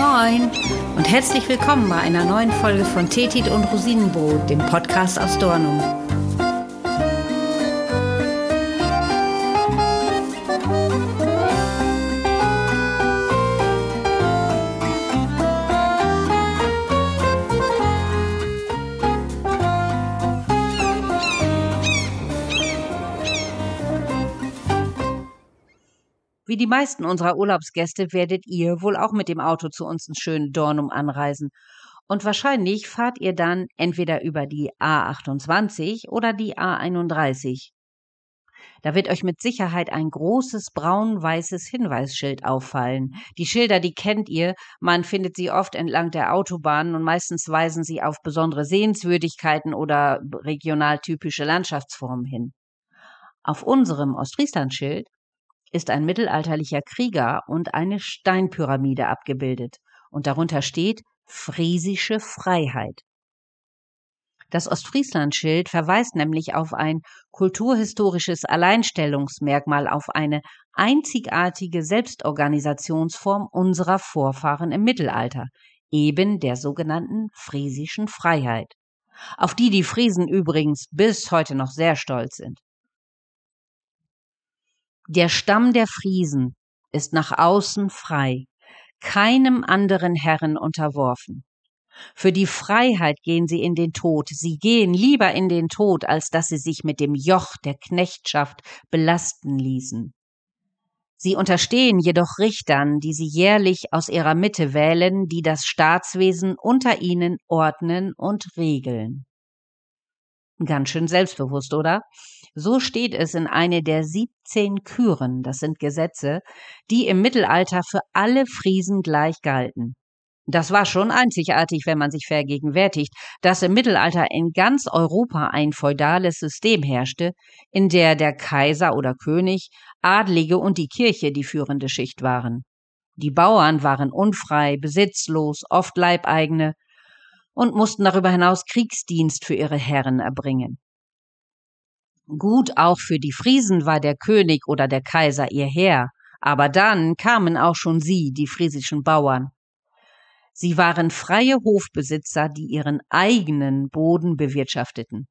Moin und herzlich willkommen bei einer neuen Folge von Tetit und Rosinenbrot, dem Podcast aus Dornum. Wie die meisten unserer Urlaubsgäste werdet ihr wohl auch mit dem Auto zu uns ins schönen Dornum anreisen. Und wahrscheinlich fahrt ihr dann entweder über die A28 oder die A31. Da wird euch mit Sicherheit ein großes braun-weißes Hinweisschild auffallen. Die Schilder, die kennt ihr, man findet sie oft entlang der Autobahnen und meistens weisen sie auf besondere Sehenswürdigkeiten oder regional typische Landschaftsformen hin. Auf unserem Ostfriesland-Schild ist ein mittelalterlicher Krieger und eine Steinpyramide abgebildet, und darunter steht Friesische Freiheit. Das Ostfrieslandschild verweist nämlich auf ein kulturhistorisches Alleinstellungsmerkmal, auf eine einzigartige Selbstorganisationsform unserer Vorfahren im Mittelalter, eben der sogenannten friesischen Freiheit, auf die die Friesen übrigens bis heute noch sehr stolz sind. Der Stamm der Friesen ist nach außen frei, keinem anderen Herren unterworfen. Für die Freiheit gehen sie in den Tod, sie gehen lieber in den Tod, als dass sie sich mit dem Joch der Knechtschaft belasten ließen. Sie unterstehen jedoch Richtern, die sie jährlich aus ihrer Mitte wählen, die das Staatswesen unter ihnen ordnen und regeln. Ganz schön selbstbewusst, oder? So steht es in eine der 17 Küren, das sind Gesetze, die im Mittelalter für alle Friesen gleich galten. Das war schon einzigartig, wenn man sich vergegenwärtigt, dass im Mittelalter in ganz Europa ein feudales System herrschte, in der der Kaiser oder König, Adlige und die Kirche die führende Schicht waren. Die Bauern waren unfrei, besitzlos, oft Leibeigene, und mussten darüber hinaus Kriegsdienst für ihre Herren erbringen. Gut auch für die Friesen war der König oder der Kaiser ihr Herr, aber dann kamen auch schon sie, die friesischen Bauern. Sie waren freie Hofbesitzer, die ihren eigenen Boden bewirtschafteten.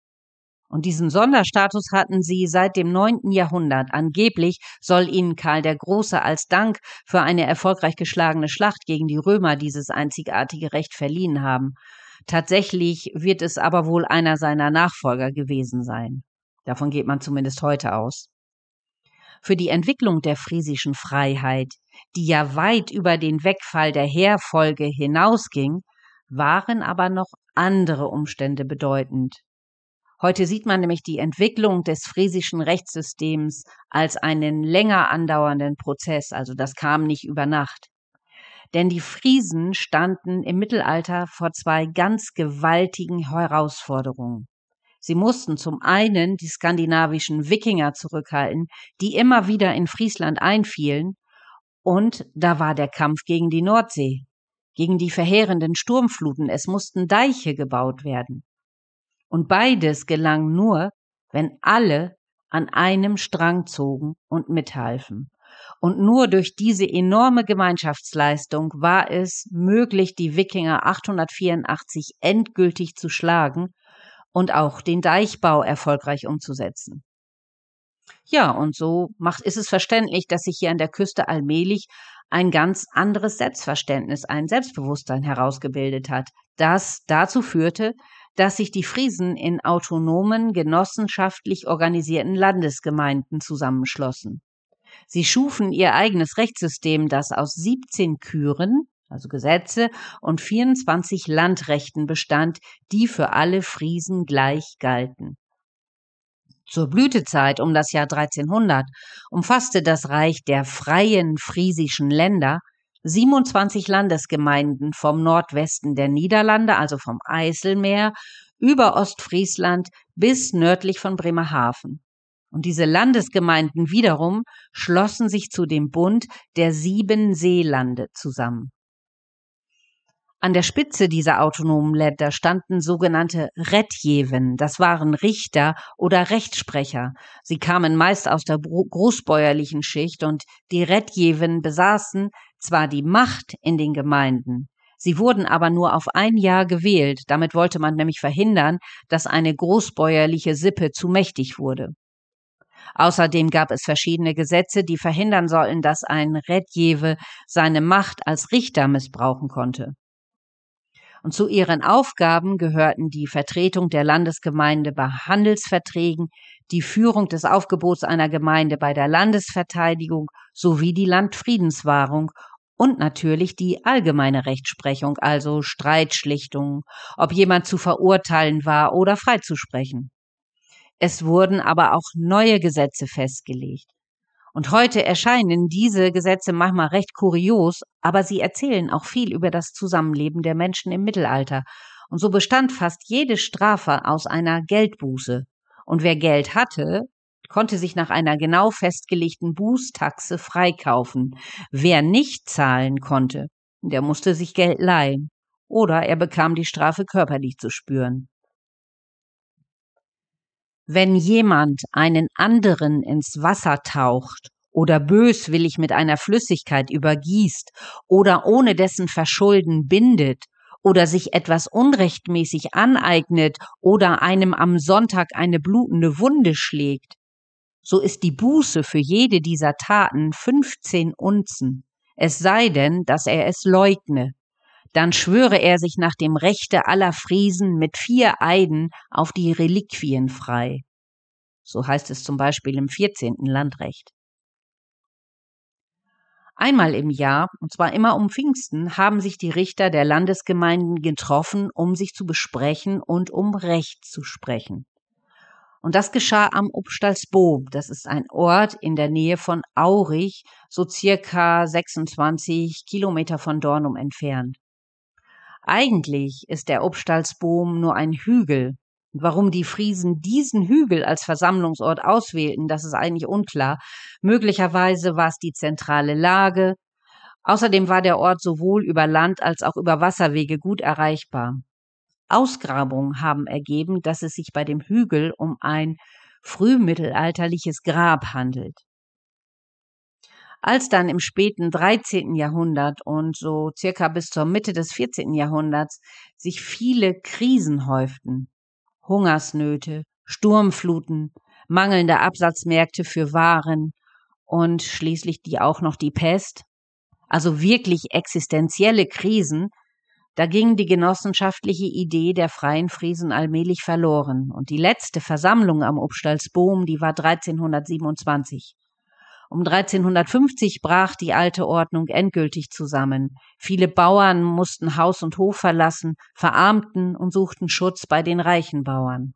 Und diesen Sonderstatus hatten sie seit dem neunten Jahrhundert. Angeblich soll ihnen Karl der Große als Dank für eine erfolgreich geschlagene Schlacht gegen die Römer dieses einzigartige Recht verliehen haben. Tatsächlich wird es aber wohl einer seiner Nachfolger gewesen sein. Davon geht man zumindest heute aus. Für die Entwicklung der friesischen Freiheit, die ja weit über den Wegfall der Heerfolge hinausging, waren aber noch andere Umstände bedeutend. Heute sieht man nämlich die Entwicklung des friesischen Rechtssystems als einen länger andauernden Prozess, also das kam nicht über Nacht. Denn die Friesen standen im Mittelalter vor zwei ganz gewaltigen Herausforderungen. Sie mussten zum einen die skandinavischen Wikinger zurückhalten, die immer wieder in Friesland einfielen, und da war der Kampf gegen die Nordsee, gegen die verheerenden Sturmfluten, es mussten Deiche gebaut werden. Und beides gelang nur, wenn alle an einem Strang zogen und mithalfen. Und nur durch diese enorme Gemeinschaftsleistung war es möglich, die Wikinger 884 endgültig zu schlagen und auch den Deichbau erfolgreich umzusetzen. Ja, und so macht, ist es verständlich, dass sich hier an der Küste allmählich ein ganz anderes Selbstverständnis, ein Selbstbewusstsein herausgebildet hat, das dazu führte, dass sich die Friesen in autonomen, genossenschaftlich organisierten Landesgemeinden zusammenschlossen. Sie schufen ihr eigenes Rechtssystem, das aus 17 Küren, also Gesetze, und 24 Landrechten bestand, die für alle Friesen gleich galten. Zur Blütezeit um das Jahr 1300 umfasste das Reich der freien friesischen Länder 27 Landesgemeinden vom Nordwesten der Niederlande, also vom Eiselmeer, über Ostfriesland bis nördlich von Bremerhaven. Und diese Landesgemeinden wiederum schlossen sich zu dem Bund der sieben Seelande zusammen. An der Spitze dieser autonomen Länder standen sogenannte Redjewen, das waren Richter oder Rechtsprecher. Sie kamen meist aus der großbäuerlichen Schicht und die Redjewen besaßen zwar die Macht in den Gemeinden, sie wurden aber nur auf ein Jahr gewählt, damit wollte man nämlich verhindern, dass eine großbäuerliche Sippe zu mächtig wurde. Außerdem gab es verschiedene Gesetze, die verhindern sollten, dass ein Redjewe seine Macht als Richter missbrauchen konnte und zu ihren Aufgaben gehörten die Vertretung der Landesgemeinde bei Handelsverträgen, die Führung des Aufgebots einer Gemeinde bei der Landesverteidigung sowie die Landfriedenswahrung und natürlich die allgemeine Rechtsprechung, also Streitschlichtung, ob jemand zu verurteilen war oder freizusprechen. Es wurden aber auch neue Gesetze festgelegt. Und heute erscheinen diese Gesetze manchmal recht kurios, aber sie erzählen auch viel über das Zusammenleben der Menschen im Mittelalter. Und so bestand fast jede Strafe aus einer Geldbuße. Und wer Geld hatte, konnte sich nach einer genau festgelegten Bußtaxe freikaufen. Wer nicht zahlen konnte, der musste sich Geld leihen. Oder er bekam die Strafe körperlich zu spüren. Wenn jemand einen anderen ins Wasser taucht oder böswillig mit einer Flüssigkeit übergießt oder ohne dessen Verschulden bindet oder sich etwas unrechtmäßig aneignet oder einem am Sonntag eine blutende Wunde schlägt, so ist die Buße für jede dieser Taten 15 Unzen, es sei denn, dass er es leugne dann schwöre er sich nach dem Rechte aller Friesen mit vier Eiden auf die Reliquien frei. So heißt es zum Beispiel im 14. Landrecht. Einmal im Jahr, und zwar immer um Pfingsten, haben sich die Richter der Landesgemeinden getroffen, um sich zu besprechen und um Recht zu sprechen. Und das geschah am Obstalsboom. Das ist ein Ort in der Nähe von Aurich, so circa 26 Kilometer von Dornum entfernt. Eigentlich ist der Obstalsboom nur ein Hügel. Und warum die Friesen diesen Hügel als Versammlungsort auswählten, das ist eigentlich unklar. Möglicherweise war es die zentrale Lage. Außerdem war der Ort sowohl über Land als auch über Wasserwege gut erreichbar. Ausgrabungen haben ergeben, dass es sich bei dem Hügel um ein frühmittelalterliches Grab handelt. Als dann im späten 13. Jahrhundert und so circa bis zur Mitte des 14. Jahrhunderts sich viele Krisen häuften, Hungersnöte, Sturmfluten, mangelnde Absatzmärkte für Waren und schließlich die auch noch die Pest, also wirklich existenzielle Krisen, da ging die genossenschaftliche Idee der freien Friesen allmählich verloren. Und die letzte Versammlung am Obstalsboom, die war 1327. Um 1350 brach die alte Ordnung endgültig zusammen. Viele Bauern mussten Haus und Hof verlassen, verarmten und suchten Schutz bei den reichen Bauern.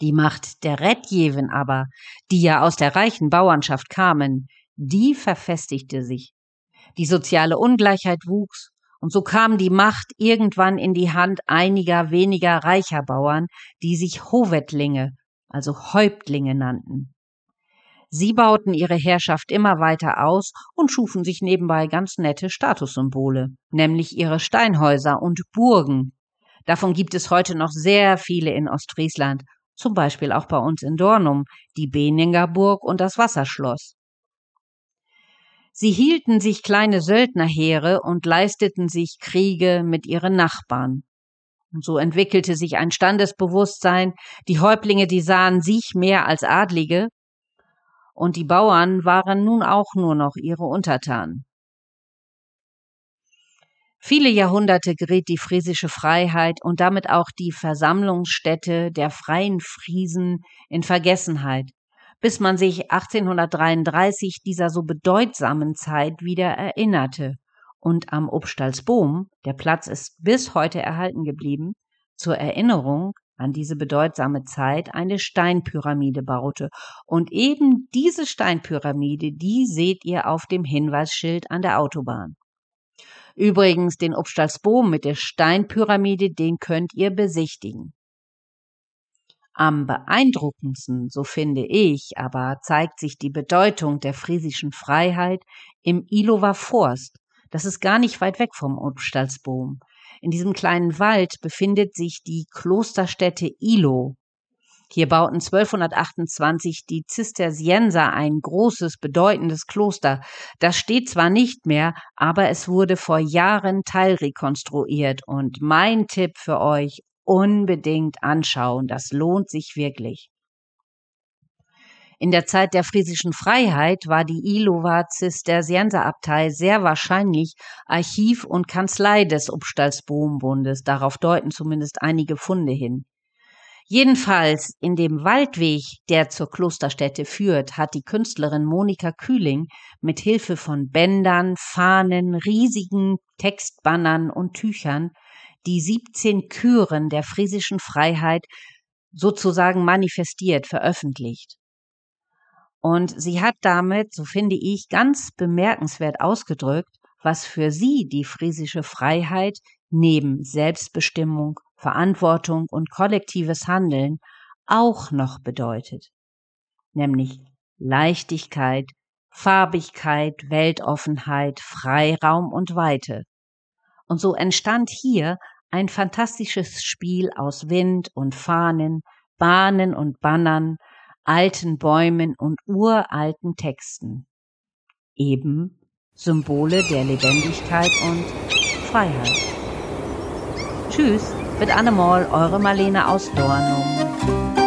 Die Macht der Redjewen aber, die ja aus der reichen Bauernschaft kamen, die verfestigte sich. Die soziale Ungleichheit wuchs, und so kam die Macht irgendwann in die Hand einiger weniger reicher Bauern, die sich Howettlinge, also Häuptlinge nannten. Sie bauten ihre Herrschaft immer weiter aus und schufen sich nebenbei ganz nette Statussymbole, nämlich ihre Steinhäuser und Burgen. Davon gibt es heute noch sehr viele in Ostfriesland, zum Beispiel auch bei uns in Dornum, die Beninger Burg und das Wasserschloss. Sie hielten sich kleine Söldnerheere und leisteten sich Kriege mit ihren Nachbarn. Und so entwickelte sich ein Standesbewusstsein, die Häuptlinge, die sahen sich mehr als Adlige, und die Bauern waren nun auch nur noch ihre Untertanen. Viele Jahrhunderte geriet die friesische Freiheit und damit auch die Versammlungsstätte der freien Friesen in Vergessenheit, bis man sich 1833 dieser so bedeutsamen Zeit wieder erinnerte und am Obstalsboom, der Platz ist bis heute erhalten geblieben, zur Erinnerung an diese bedeutsame Zeit eine Steinpyramide baute. Und eben diese Steinpyramide, die seht ihr auf dem Hinweisschild an der Autobahn. Übrigens, den Obstalsboom mit der Steinpyramide, den könnt ihr besichtigen. Am beeindruckendsten, so finde ich, aber zeigt sich die Bedeutung der friesischen Freiheit im Ilower Forst, Das ist gar nicht weit weg vom Obstalsboom. In diesem kleinen Wald befindet sich die Klosterstätte Ilo. Hier bauten 1228 die Zisterzienser ein großes, bedeutendes Kloster. Das steht zwar nicht mehr, aber es wurde vor Jahren teilrekonstruiert und mein Tipp für euch, unbedingt anschauen, das lohnt sich wirklich. In der Zeit der friesischen Freiheit war die Ilowa Zisterzienserabtei sehr wahrscheinlich Archiv und Kanzlei des Upstalsbohmbundes. Darauf deuten zumindest einige Funde hin. Jedenfalls in dem Waldweg, der zur Klosterstätte führt, hat die Künstlerin Monika Kühling mit Hilfe von Bändern, Fahnen, riesigen Textbannern und Tüchern die 17 Küren der friesischen Freiheit sozusagen manifestiert, veröffentlicht. Und sie hat damit, so finde ich, ganz bemerkenswert ausgedrückt, was für sie die friesische Freiheit neben Selbstbestimmung, Verantwortung und kollektives Handeln auch noch bedeutet, nämlich Leichtigkeit, Farbigkeit, Weltoffenheit, Freiraum und Weite. Und so entstand hier ein fantastisches Spiel aus Wind und Fahnen, Bahnen und Bannern, alten Bäumen und uralten Texten. Eben Symbole der Lebendigkeit und Freiheit. Tschüss, mit Annemol, eure Marlene aus Dornum.